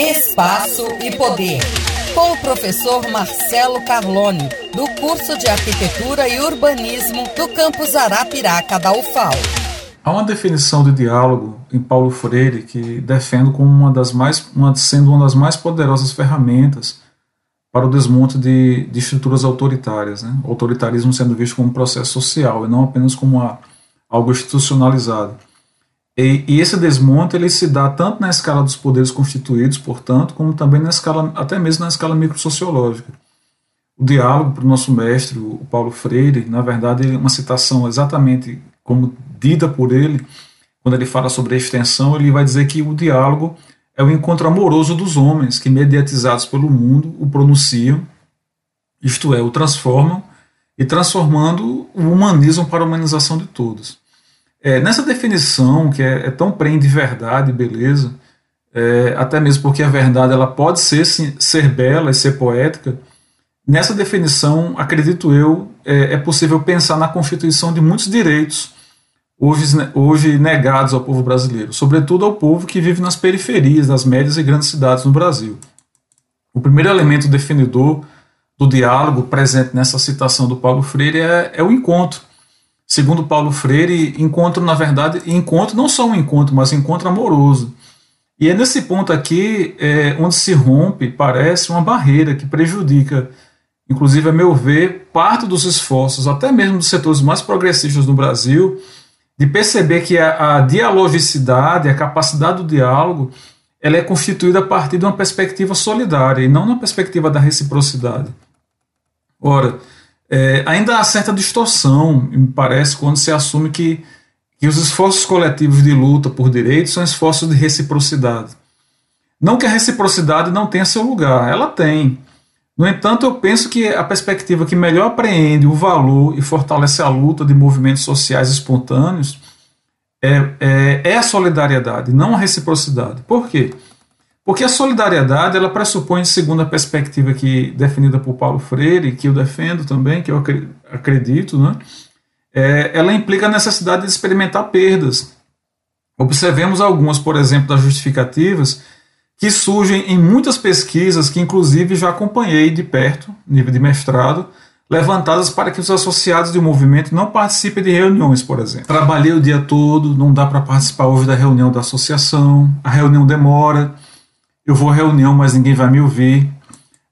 Espaço e Poder, com o professor Marcelo Carlone, do curso de Arquitetura e Urbanismo do campus Arapiraca da UFAL. Há uma definição de diálogo em Paulo Freire que defendo como uma das mais, uma, sendo uma das mais poderosas ferramentas para o desmonte de, de estruturas autoritárias. Né? Autoritarismo sendo visto como um processo social e não apenas como uma, algo institucionalizado. E, e, esse desmonte ele se dá tanto na escala dos poderes constituídos, portanto, como também na escala, até mesmo na escala microsociológica. O diálogo para o nosso mestre, o Paulo Freire, na verdade, é uma citação exatamente como dita por ele, quando ele fala sobre a extensão, ele vai dizer que o diálogo é o encontro amoroso dos homens que, mediatizados pelo mundo, o pronunciam, isto é, o transformam, e transformando o humanismo para a humanização de todos. É, nessa definição, que é, é tão prende verdade e beleza, é, até mesmo porque a verdade ela pode ser, ser bela e ser poética, nessa definição, acredito eu, é, é possível pensar na constituição de muitos direitos hoje, hoje negados ao povo brasileiro, sobretudo ao povo que vive nas periferias, nas médias e grandes cidades no Brasil. O primeiro elemento definidor do diálogo presente nessa citação do Paulo Freire é, é o encontro. Segundo Paulo Freire, encontro, na verdade, encontro não só um encontro, mas encontro amoroso. E é nesse ponto aqui é, onde se rompe, parece, uma barreira que prejudica, inclusive, a meu ver, parte dos esforços, até mesmo dos setores mais progressistas no Brasil, de perceber que a, a dialogicidade, a capacidade do diálogo, ela é constituída a partir de uma perspectiva solidária e não na perspectiva da reciprocidade. Ora, é, ainda há certa distorção, me parece, quando se assume que, que os esforços coletivos de luta por direitos são esforços de reciprocidade. Não que a reciprocidade não tenha seu lugar, ela tem. No entanto, eu penso que a perspectiva que melhor apreende o valor e fortalece a luta de movimentos sociais espontâneos é, é, é a solidariedade, não a reciprocidade. Por quê? Porque a solidariedade ela pressupõe, segundo a perspectiva que definida por Paulo Freire, que eu defendo também, que eu acredito, né? É, ela implica a necessidade de experimentar perdas. Observemos algumas, por exemplo, das justificativas que surgem em muitas pesquisas que, inclusive, já acompanhei de perto, nível de mestrado, levantadas para que os associados de um movimento não participem de reuniões, por exemplo. Trabalhei o dia todo, não dá para participar hoje da reunião da associação, a reunião demora, eu vou à reunião, mas ninguém vai me ouvir.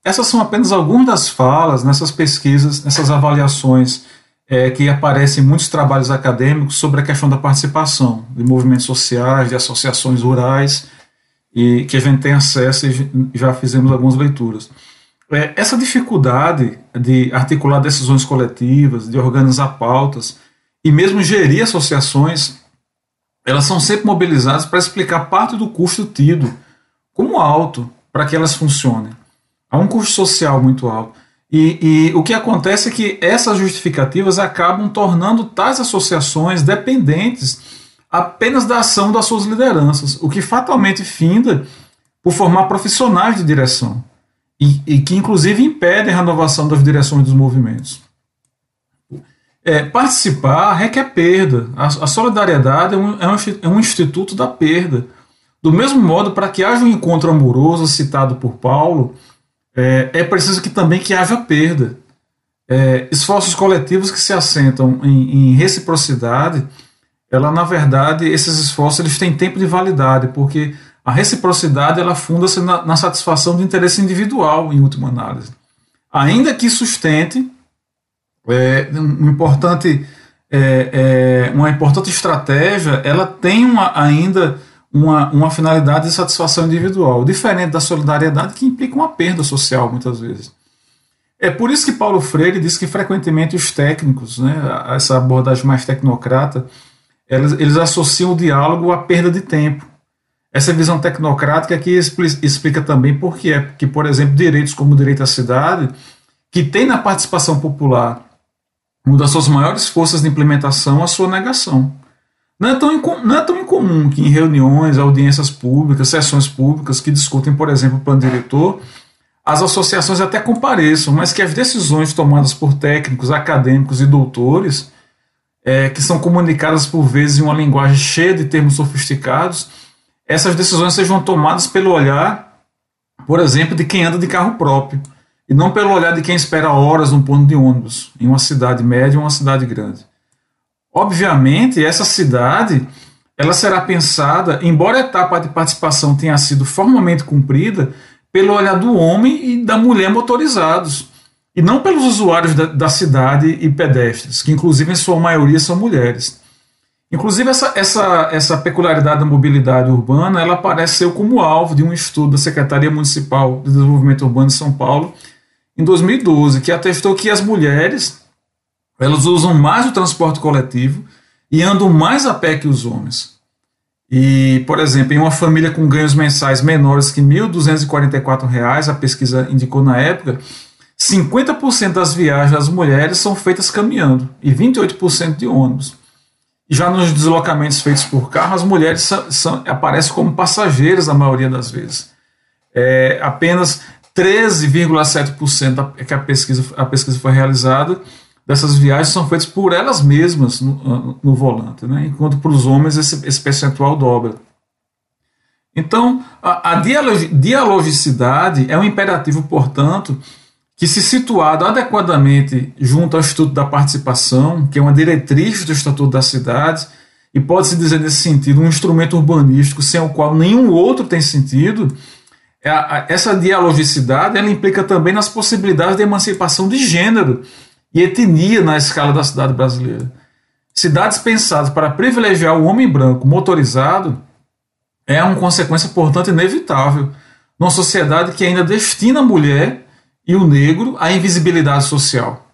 Essas são apenas algumas das falas nessas pesquisas, nessas avaliações é, que aparecem em muitos trabalhos acadêmicos sobre a questão da participação de movimentos sociais, de associações rurais e que a gente tem acesso e já fizemos algumas leituras. É, essa dificuldade de articular decisões coletivas, de organizar pautas e mesmo gerir associações, elas são sempre mobilizadas para explicar parte do custo tido como alto para que elas funcionem. Há um custo social muito alto. E, e, o que acontece é que essas justificativas acabam tornando tais associações dependentes apenas da ação das suas lideranças, o que fatalmente finda por formar profissionais de direção e, e que, inclusive, impedem a renovação das direções dos movimentos. É, participar requer perda. A, a solidariedade é um, é, um, é um instituto da perda. Do mesmo modo, para que haja um encontro amoroso citado por Paulo, é, é preciso que também que haja perda. É, esforços coletivos que se assentam em, em reciprocidade ela na verdade esses esforços eles têm tempo de validade porque a reciprocidade ela funda-se na, na, satisfação do interesse individual em última análise ainda que sustente é, um importante é, é, uma importante estratégia ela tem uma, ainda uma, uma finalidade de satisfação individual diferente da solidariedade que implica uma perda social muitas vezes é por isso que Paulo Freire diz que frequentemente os técnicos, né, essa abordagem mais tecnocrata, eles, eles associam o diálogo à perda de tempo. Essa visão tecnocrática aqui explica também por que é que, por exemplo, direitos como o direito à cidade, que tem na participação popular uma das suas maiores forças de implementação a sua negação. Não é, tão não é tão incomum que em reuniões, audiências públicas, sessões públicas que discutem, por exemplo, o plano diretor, as associações até compareçam, mas que as decisões tomadas por técnicos, acadêmicos e doutores é, que são comunicadas por vezes em uma linguagem cheia de termos sofisticados, essas decisões sejam tomadas pelo olhar por exemplo, de quem anda de carro próprio, e não pelo olhar de quem espera horas num ponto de ônibus, em uma cidade média ou uma cidade grande. Obviamente, essa cidade ela será pensada, embora a etapa de participação tenha sido formalmente cumprida, pelo olhar do homem e da mulher motorizados, e não pelos usuários da, da cidade e pedestres, que inclusive em sua maioria são mulheres. Inclusive, essa, essa, essa peculiaridade da mobilidade urbana ela apareceu como alvo de um estudo da Secretaria Municipal de Desenvolvimento Urbano de São Paulo em 2012, que atestou que as mulheres elas usam mais o transporte coletivo e andam mais a pé que os homens. E, por exemplo, em uma família com ganhos mensais menores que R$ 1.244, a pesquisa indicou na época, 50% das viagens das mulheres são feitas caminhando e 28% de ônibus. Já nos deslocamentos feitos por carro, as mulheres são, são, aparecem como passageiras na maioria das vezes. É, apenas 13,7% que a pesquisa, a pesquisa foi realizada dessas viagens são feitas por elas mesmas no, no volante, né? enquanto para os homens esse, esse percentual dobra. Então, a, a dialogicidade é um imperativo, portanto, que, se situado adequadamente junto ao Instituto da Participação, que é uma diretriz do Estatuto das Cidades, e pode-se dizer nesse sentido um instrumento urbanístico sem o qual nenhum outro tem sentido, é essa dialogicidade ela implica também nas possibilidades de emancipação de gênero e etnia na escala da cidade brasileira. Cidades pensadas para privilegiar o homem branco motorizado é uma consequência, portanto, inevitável numa sociedade que ainda destina a mulher e o negro à invisibilidade social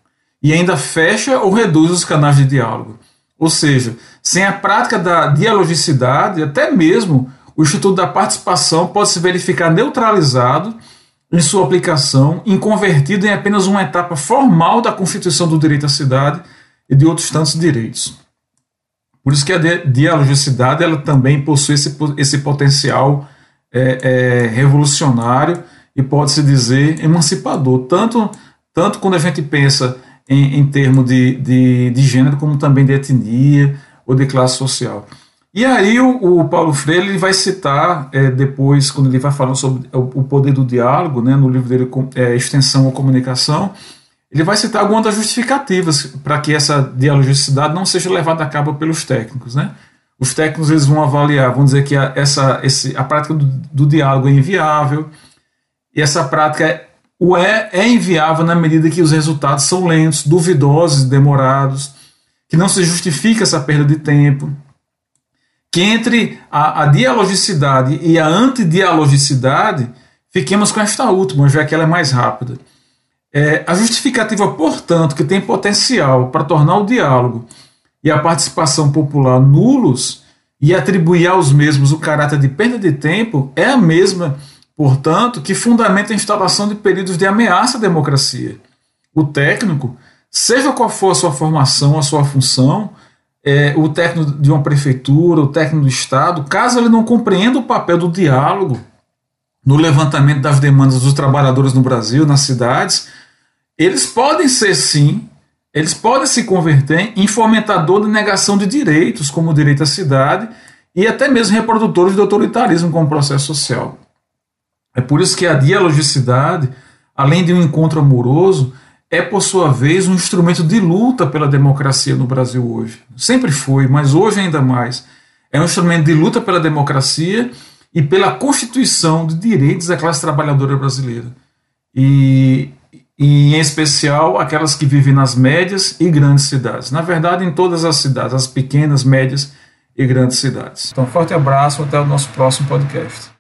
e ainda fecha ou reduz os canais de diálogo. Ou seja, sem a prática da dialogicidade, até mesmo o Instituto da Participação pode se verificar neutralizado em sua aplicação, inconvertido em apenas uma etapa formal da constituição do direito à cidade e de outros tantos direitos. Por isso que a dialogicidade ela também possui esse, esse potencial é, é, revolucionário e pode-se dizer emancipador, tanto, tanto quando a gente pensa em, em termos de, de, de, gênero, como também de etnia ou de classe social. E aí o, o Paulo Freire ele vai citar é, depois, quando ele vai falando sobre o, o poder do diálogo, né, no livro dele é, Extensão ou Comunicação, ele vai citar algumas das justificativas para que essa dialogicidade não seja levada a cabo pelos técnicos. Né? Os técnicos eles vão avaliar, vão dizer que a, essa, esse, a prática do, do diálogo é inviável, e essa prática é, o é, é inviável na medida que os resultados são lentos, duvidosos, demorados, que não se justifica essa perda de tempo, que entre a, a dialogicidade e a antidialogicidade fiquemos com esta última, já que ela é mais rápida. É, a justificativa, portanto, que tem potencial para tornar o diálogo e a participação popular nulos e atribuir aos mesmos o caráter de perda de tempo é a mesma portanto, que fundamenta a instalação de períodos de ameaça à democracia. O técnico, seja qual for a sua formação, a sua função, é, o técnico de uma prefeitura, o técnico do Estado, caso ele não compreenda o papel do diálogo no levantamento das demandas dos trabalhadores no Brasil, nas cidades, eles podem ser sim, eles podem se converter em fomentador de negação de direitos, como o direito à cidade, e até mesmo reprodutores do autoritarismo como processo social. É por isso que a dialogicidade, além de um encontro amoroso, é, por sua vez, um instrumento de luta pela democracia no Brasil hoje. Sempre foi, mas hoje ainda mais. É um instrumento de luta pela democracia e pela constituição de direitos da classe trabalhadora brasileira. E, e, em especial, aquelas que vivem nas médias e grandes cidades. Na verdade, em todas as cidades, as pequenas, médias e grandes cidades. Então, forte abraço, até o nosso próximo podcast.